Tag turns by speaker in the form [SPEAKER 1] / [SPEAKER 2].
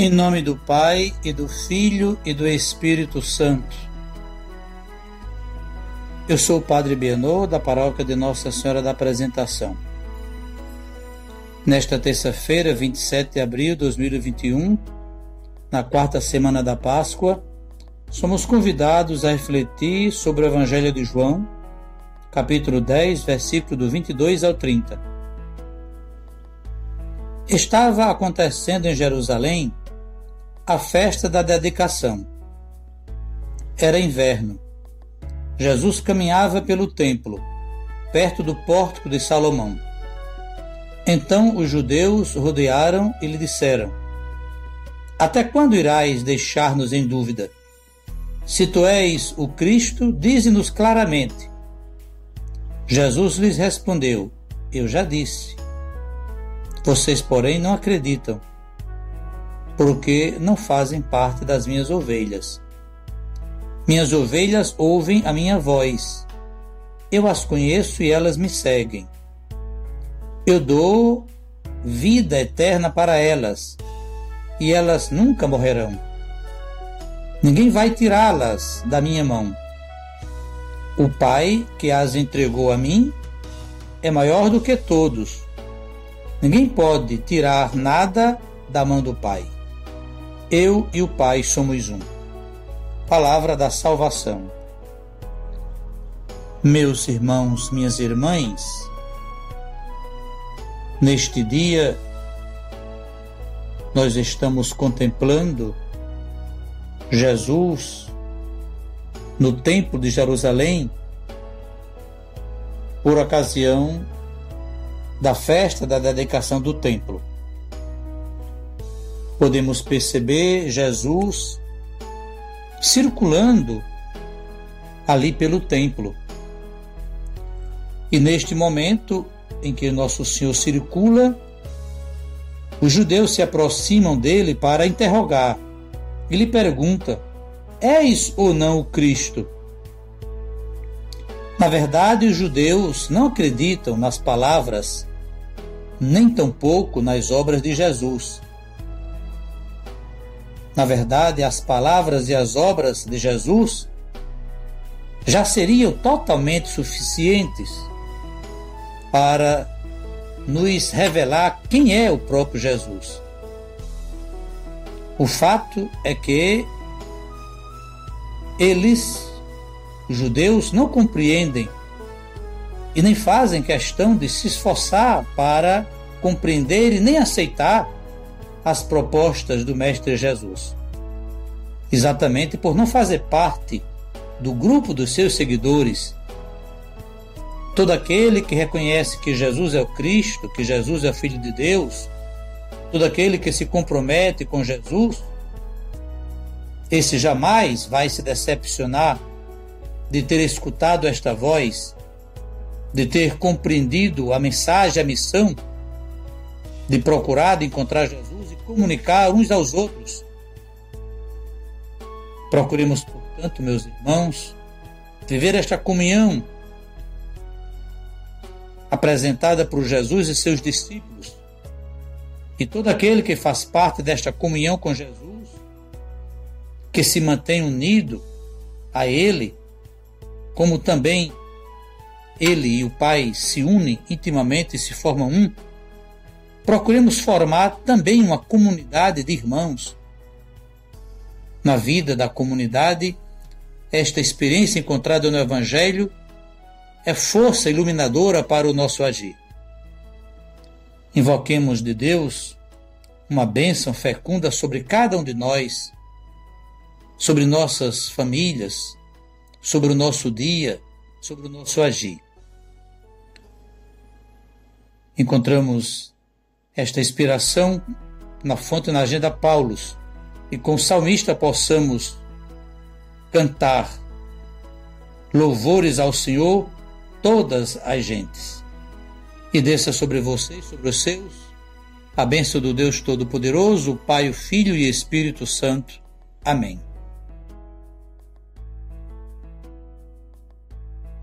[SPEAKER 1] Em nome do Pai e do Filho e do Espírito Santo. Eu sou o Padre Bienot, da paróquia de Nossa Senhora da Apresentação. Nesta terça-feira, 27 de abril de 2021, na quarta semana da Páscoa, somos convidados a refletir sobre o Evangelho de João, capítulo 10, versículo do 22 ao 30. Estava acontecendo em Jerusalém a festa da dedicação. Era inverno. Jesus caminhava pelo templo, perto do pórtico de Salomão. Então os judeus rodearam e lhe disseram: Até quando irás deixar-nos em dúvida? Se tu és o Cristo, dize-nos claramente. Jesus lhes respondeu: Eu já disse. Vocês, porém, não acreditam porque não fazem parte das minhas ovelhas. Minhas ovelhas ouvem a minha voz. Eu as conheço e elas me seguem. Eu dou vida eterna para elas, e elas nunca morrerão. Ninguém vai tirá-las da minha mão. O Pai que as entregou a mim é maior do que todos. Ninguém pode tirar nada da mão do Pai. Eu e o Pai somos um. Palavra da salvação. Meus irmãos, minhas irmãs, neste dia nós estamos contemplando Jesus no Templo de Jerusalém por ocasião da festa da dedicação do templo podemos perceber Jesus circulando ali pelo templo. E neste momento em que nosso Senhor circula, os judeus se aproximam dele para interrogar e lhe pergunta: És ou não o Cristo? Na verdade, os judeus não acreditam nas palavras, nem tampouco nas obras de Jesus. Na verdade, as palavras e as obras de Jesus já seriam totalmente suficientes para nos revelar quem é o próprio Jesus. O fato é que eles, os judeus, não compreendem e nem fazem questão de se esforçar para compreender e nem aceitar as propostas do Mestre Jesus. Exatamente por não fazer parte do grupo dos seus seguidores. Todo aquele que reconhece que Jesus é o Cristo, que Jesus é o Filho de Deus, todo aquele que se compromete com Jesus, esse jamais vai se decepcionar de ter escutado esta voz, de ter compreendido a mensagem, a missão, de procurar de encontrar Jesus comunicar uns aos outros. Procuremos, portanto, meus irmãos, viver esta comunhão apresentada por Jesus e seus discípulos. E todo aquele que faz parte desta comunhão com Jesus, que se mantém unido a Ele, como também Ele e o Pai se unem intimamente e se formam um, procuremos formar também uma comunidade de irmãos. Na vida da comunidade, esta experiência encontrada no Evangelho é força iluminadora para o nosso agir. Invoquemos de Deus uma bênção fecunda sobre cada um de nós, sobre nossas famílias, sobre o nosso dia, sobre o nosso agir. Encontramos esta inspiração na fonte na agenda Paulus e com o salmista possamos cantar louvores ao Senhor todas as gentes. E desça sobre vocês, sobre os seus, a bênção do Deus Todo-Poderoso, Pai, o Filho e Espírito Santo. Amém.